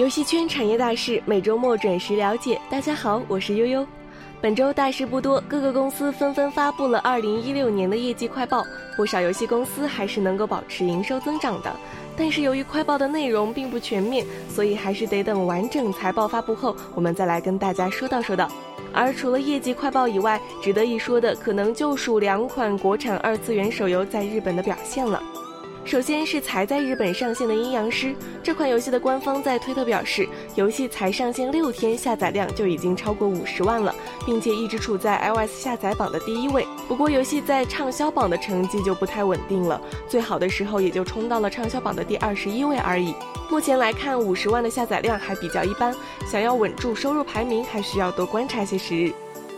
游戏圈产业大事，每周末准时了解。大家好，我是悠悠。本周大事不多，各个公司纷纷发布了2016年的业绩快报，不少游戏公司还是能够保持营收增长的。但是由于快报的内容并不全面，所以还是得等完整财报发布后，我们再来跟大家说道说道。而除了业绩快报以外，值得一说的可能就属两款国产二次元手游在日本的表现了。首先是才在日本上线的《阴阳师》这款游戏的官方在推特表示，游戏才上线六天，下载量就已经超过五十万了，并且一直处在 iOS 下载榜的第一位。不过，游戏在畅销榜的成绩就不太稳定了，最好的时候也就冲到了畅销榜的第二十一位而已。目前来看，五十万的下载量还比较一般，想要稳住收入排名，还需要多观察些时日。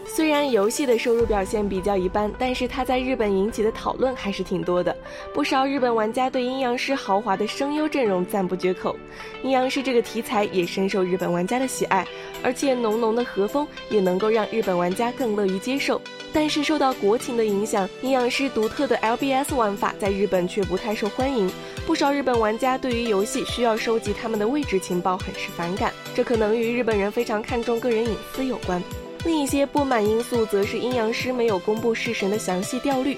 虽然游戏的收入表现比较一般，但是它在日本引起的讨论还是挺多的。不少日本玩家对阴阳师豪华的声优阵容赞不绝口，阴阳师这个题材也深受日本玩家的喜爱，而且浓浓的和风也能够让日本玩家更乐于接受。但是受到国情的影响，阴阳师独特的 LBS 玩法在日本却不太受欢迎。不少日本玩家对于游戏需要收集他们的位置情报很是反感，这可能与日本人非常看重个人隐私有关。另一些不满因素则是阴阳师没有公布式神的详细掉率。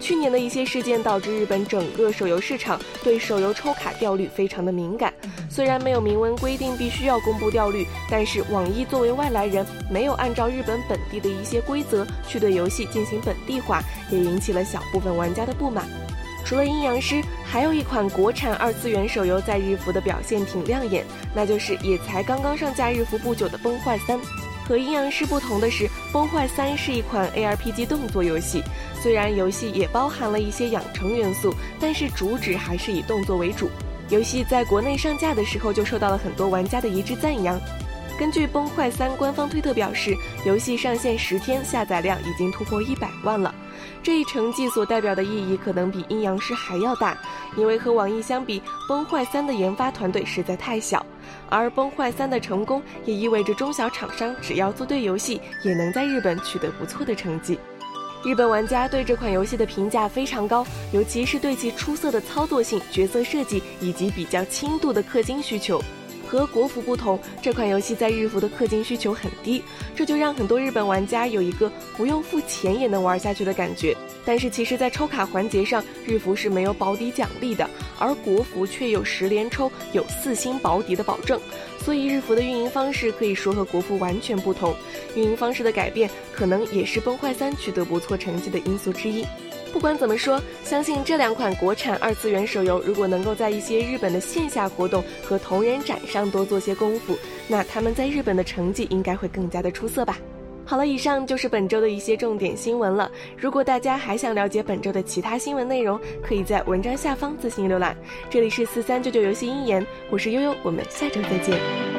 去年的一些事件导致日本整个手游市场对手游抽卡掉率非常的敏感。虽然没有明文规定必须要公布掉率，但是网易作为外来人，没有按照日本本地的一些规则去对游戏进行本地化，也引起了小部分玩家的不满。除了阴阳师，还有一款国产二次元手游在日服的表现挺亮眼，那就是也才刚刚上架日服不久的《崩坏三》。和阴阳师不同的是，《崩坏三》是一款 ARPG 动作游戏。虽然游戏也包含了一些养成元素，但是主旨还是以动作为主。游戏在国内上架的时候就受到了很多玩家的一致赞扬。根据《崩坏三》官方推特表示，游戏上线十天，下载量已经突破一百万了。这一成绩所代表的意义可能比阴阳师还要大，因为和网易相比，《崩坏三》的研发团队实在太小。而崩坏三的成功也意味着中小厂商只要做对游戏，也能在日本取得不错的成绩。日本玩家对这款游戏的评价非常高，尤其是对其出色的操作性、角色设计以及比较轻度的氪金需求。和国服不同，这款游戏在日服的氪金需求很低，这就让很多日本玩家有一个不用付钱也能玩下去的感觉。但是其实，在抽卡环节上，日服是没有保底奖励的，而国服却有十连抽、有四星保底的保证。所以日服的运营方式可以说和国服完全不同。运营方式的改变，可能也是崩坏三取得不错成绩的因素之一。不管怎么说，相信这两款国产二次元手游，如果能够在一些日本的线下活动和同人展上多做些功夫，那他们在日本的成绩应该会更加的出色吧。好了，以上就是本周的一些重点新闻了。如果大家还想了解本周的其他新闻内容，可以在文章下方自行浏览。这里是四三九九游戏鹰眼，我是悠悠，我们下周再见。